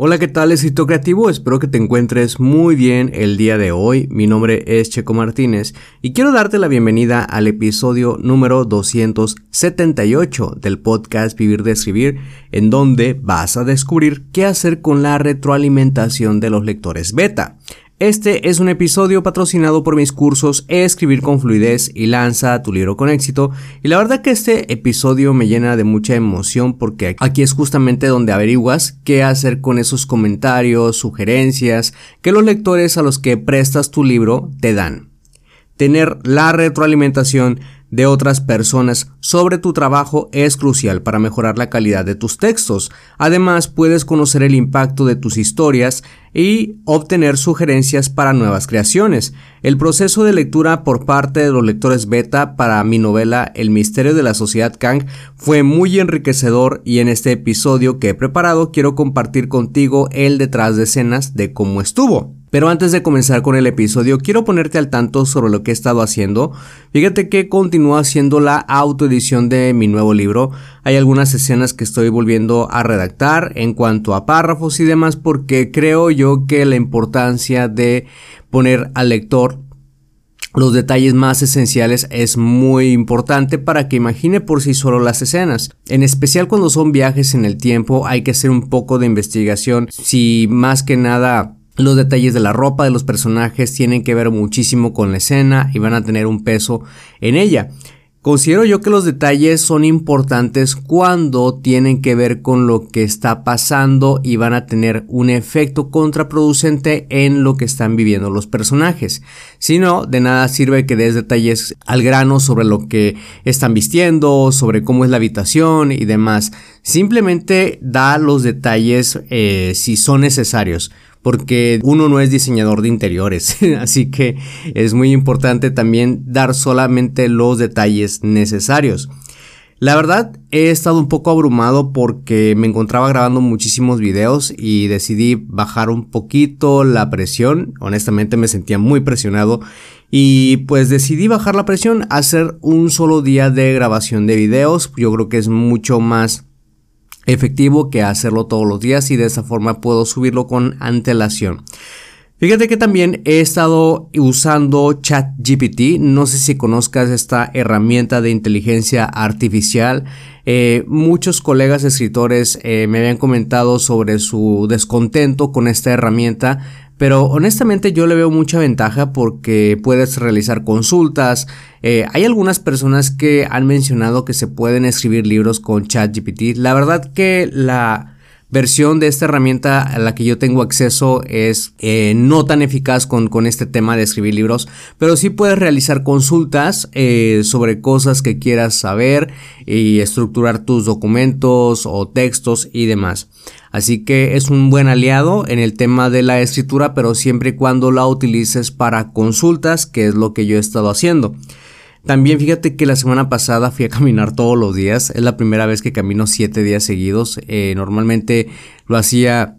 Hola, ¿qué tal, escritor creativo? Espero que te encuentres muy bien el día de hoy. Mi nombre es Checo Martínez y quiero darte la bienvenida al episodio número 278 del podcast Vivir de Escribir, en donde vas a descubrir qué hacer con la retroalimentación de los lectores beta. Este es un episodio patrocinado por mis cursos Escribir con fluidez y lanza tu libro con éxito. Y la verdad que este episodio me llena de mucha emoción porque aquí es justamente donde averiguas qué hacer con esos comentarios, sugerencias que los lectores a los que prestas tu libro te dan. Tener la retroalimentación de otras personas sobre tu trabajo es crucial para mejorar la calidad de tus textos. Además, puedes conocer el impacto de tus historias y obtener sugerencias para nuevas creaciones. El proceso de lectura por parte de los lectores beta para mi novela El misterio de la sociedad Kang fue muy enriquecedor y en este episodio que he preparado quiero compartir contigo el detrás de escenas de cómo estuvo. Pero antes de comenzar con el episodio, quiero ponerte al tanto sobre lo que he estado haciendo. Fíjate que continúo haciendo la autoedición de mi nuevo libro. Hay algunas escenas que estoy volviendo a redactar en cuanto a párrafos y demás porque creo yo que la importancia de poner al lector los detalles más esenciales es muy importante para que imagine por sí solo las escenas. En especial cuando son viajes en el tiempo hay que hacer un poco de investigación si más que nada los detalles de la ropa de los personajes tienen que ver muchísimo con la escena y van a tener un peso en ella. Considero yo que los detalles son importantes cuando tienen que ver con lo que está pasando y van a tener un efecto contraproducente en lo que están viviendo los personajes. Si no, de nada sirve que des detalles al grano sobre lo que están vistiendo, sobre cómo es la habitación y demás. Simplemente da los detalles eh, si son necesarios porque uno no es diseñador de interiores, así que es muy importante también dar solamente los detalles necesarios. La verdad he estado un poco abrumado porque me encontraba grabando muchísimos videos y decidí bajar un poquito la presión. Honestamente me sentía muy presionado y pues decidí bajar la presión, hacer un solo día de grabación de videos. Yo creo que es mucho más efectivo que hacerlo todos los días y de esa forma puedo subirlo con antelación. Fíjate que también he estado usando ChatGPT. No sé si conozcas esta herramienta de inteligencia artificial. Eh, muchos colegas escritores eh, me habían comentado sobre su descontento con esta herramienta pero honestamente yo le veo mucha ventaja porque puedes realizar consultas. Eh, hay algunas personas que han mencionado que se pueden escribir libros con ChatGPT. La verdad que la versión de esta herramienta a la que yo tengo acceso es eh, no tan eficaz con, con, este tema de escribir libros, pero sí puedes realizar consultas eh, sobre cosas que quieras saber y estructurar tus documentos o textos y demás. Así que es un buen aliado en el tema de la escritura, pero siempre y cuando la utilices para consultas, que es lo que yo he estado haciendo. También fíjate que la semana pasada fui a caminar todos los días. Es la primera vez que camino siete días seguidos. Eh, normalmente lo hacía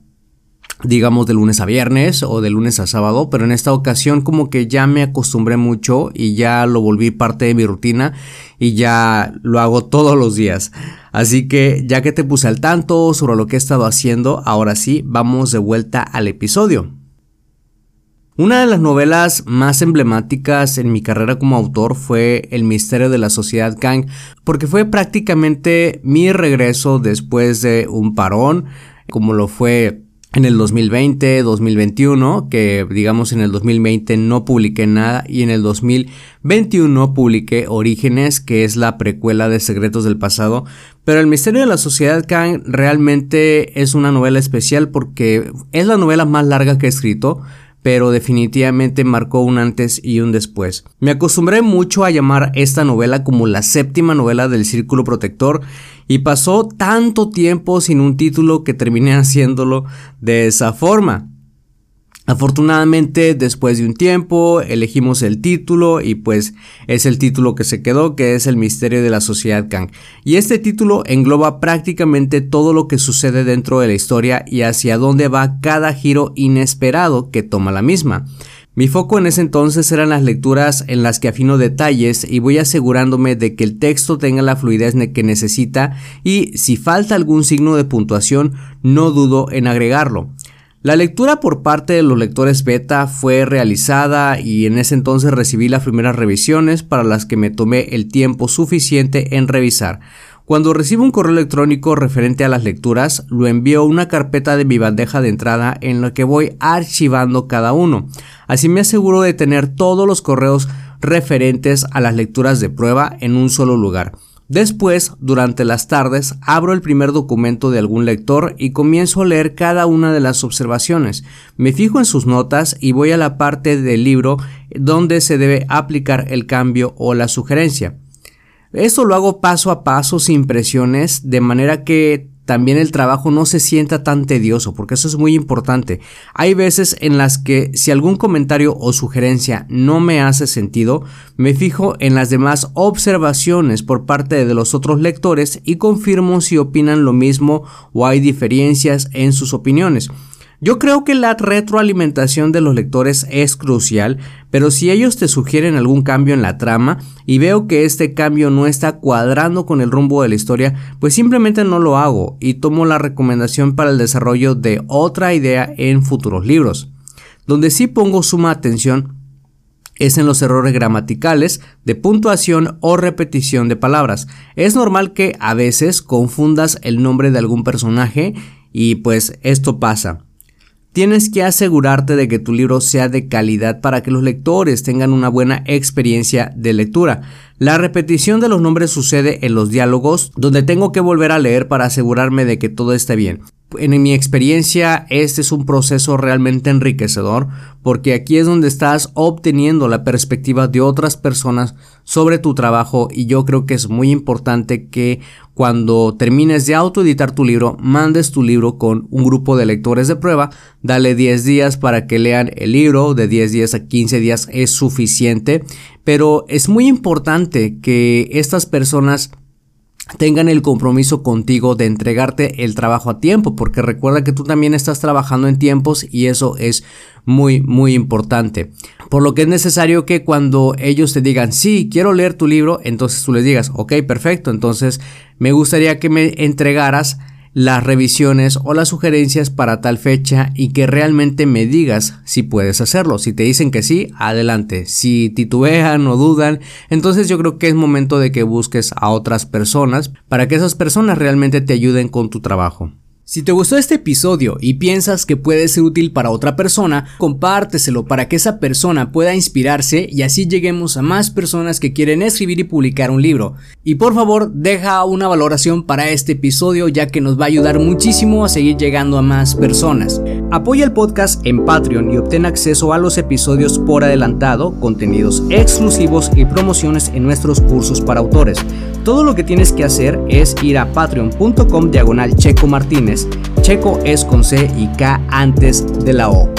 digamos de lunes a viernes o de lunes a sábado, pero en esta ocasión como que ya me acostumbré mucho y ya lo volví parte de mi rutina y ya lo hago todos los días. Así que ya que te puse al tanto sobre lo que he estado haciendo, ahora sí, vamos de vuelta al episodio. Una de las novelas más emblemáticas en mi carrera como autor fue El misterio de la sociedad Kang, porque fue prácticamente mi regreso después de un parón, como lo fue en el 2020, 2021, que digamos en el 2020 no publiqué nada y en el 2021 publiqué Orígenes, que es la precuela de Secretos del Pasado, pero El Misterio de la Sociedad Kang realmente es una novela especial porque es la novela más larga que he escrito, pero definitivamente marcó un antes y un después. Me acostumbré mucho a llamar esta novela como la séptima novela del Círculo Protector y pasó tanto tiempo sin un título que terminé haciéndolo de esa forma. Afortunadamente, después de un tiempo, elegimos el título y pues es el título que se quedó, que es El misterio de la sociedad Kang. Y este título engloba prácticamente todo lo que sucede dentro de la historia y hacia dónde va cada giro inesperado que toma la misma. Mi foco en ese entonces eran las lecturas en las que afino detalles y voy asegurándome de que el texto tenga la fluidez que necesita y si falta algún signo de puntuación no dudo en agregarlo. La lectura por parte de los lectores beta fue realizada y en ese entonces recibí las primeras revisiones para las que me tomé el tiempo suficiente en revisar. Cuando recibo un correo electrónico referente a las lecturas, lo envío a una carpeta de mi bandeja de entrada en la que voy archivando cada uno. Así me aseguro de tener todos los correos referentes a las lecturas de prueba en un solo lugar. Después, durante las tardes, abro el primer documento de algún lector y comienzo a leer cada una de las observaciones. Me fijo en sus notas y voy a la parte del libro donde se debe aplicar el cambio o la sugerencia. Esto lo hago paso a paso sin presiones, de manera que también el trabajo no se sienta tan tedioso, porque eso es muy importante. Hay veces en las que si algún comentario o sugerencia no me hace sentido, me fijo en las demás observaciones por parte de los otros lectores y confirmo si opinan lo mismo o hay diferencias en sus opiniones. Yo creo que la retroalimentación de los lectores es crucial, pero si ellos te sugieren algún cambio en la trama y veo que este cambio no está cuadrando con el rumbo de la historia, pues simplemente no lo hago y tomo la recomendación para el desarrollo de otra idea en futuros libros. Donde sí pongo suma atención es en los errores gramaticales, de puntuación o repetición de palabras. Es normal que a veces confundas el nombre de algún personaje y pues esto pasa. Tienes que asegurarte de que tu libro sea de calidad para que los lectores tengan una buena experiencia de lectura. La repetición de los nombres sucede en los diálogos, donde tengo que volver a leer para asegurarme de que todo esté bien en mi experiencia, este es un proceso realmente enriquecedor porque aquí es donde estás obteniendo la perspectiva de otras personas sobre tu trabajo y yo creo que es muy importante que cuando termines de autoeditar tu libro, mandes tu libro con un grupo de lectores de prueba, dale 10 días para que lean el libro, de 10 días a 15 días es suficiente, pero es muy importante que estas personas tengan el compromiso contigo de entregarte el trabajo a tiempo, porque recuerda que tú también estás trabajando en tiempos y eso es muy, muy importante. Por lo que es necesario que cuando ellos te digan, sí, quiero leer tu libro, entonces tú les digas, ok, perfecto, entonces me gustaría que me entregaras las revisiones o las sugerencias para tal fecha y que realmente me digas si puedes hacerlo. Si te dicen que sí, adelante. Si titubean o dudan, entonces yo creo que es momento de que busques a otras personas para que esas personas realmente te ayuden con tu trabajo. Si te gustó este episodio y piensas que puede ser útil para otra persona, compárteselo para que esa persona pueda inspirarse y así lleguemos a más personas que quieren escribir y publicar un libro. Y por favor, deja una valoración para este episodio ya que nos va a ayudar muchísimo a seguir llegando a más personas. Apoya el podcast en Patreon y obtén acceso a los episodios por adelantado, contenidos exclusivos y promociones en nuestros cursos para autores. Todo lo que tienes que hacer es ir a patreon.com diagonal Checo Martínez. Checo es con C y K antes de la O.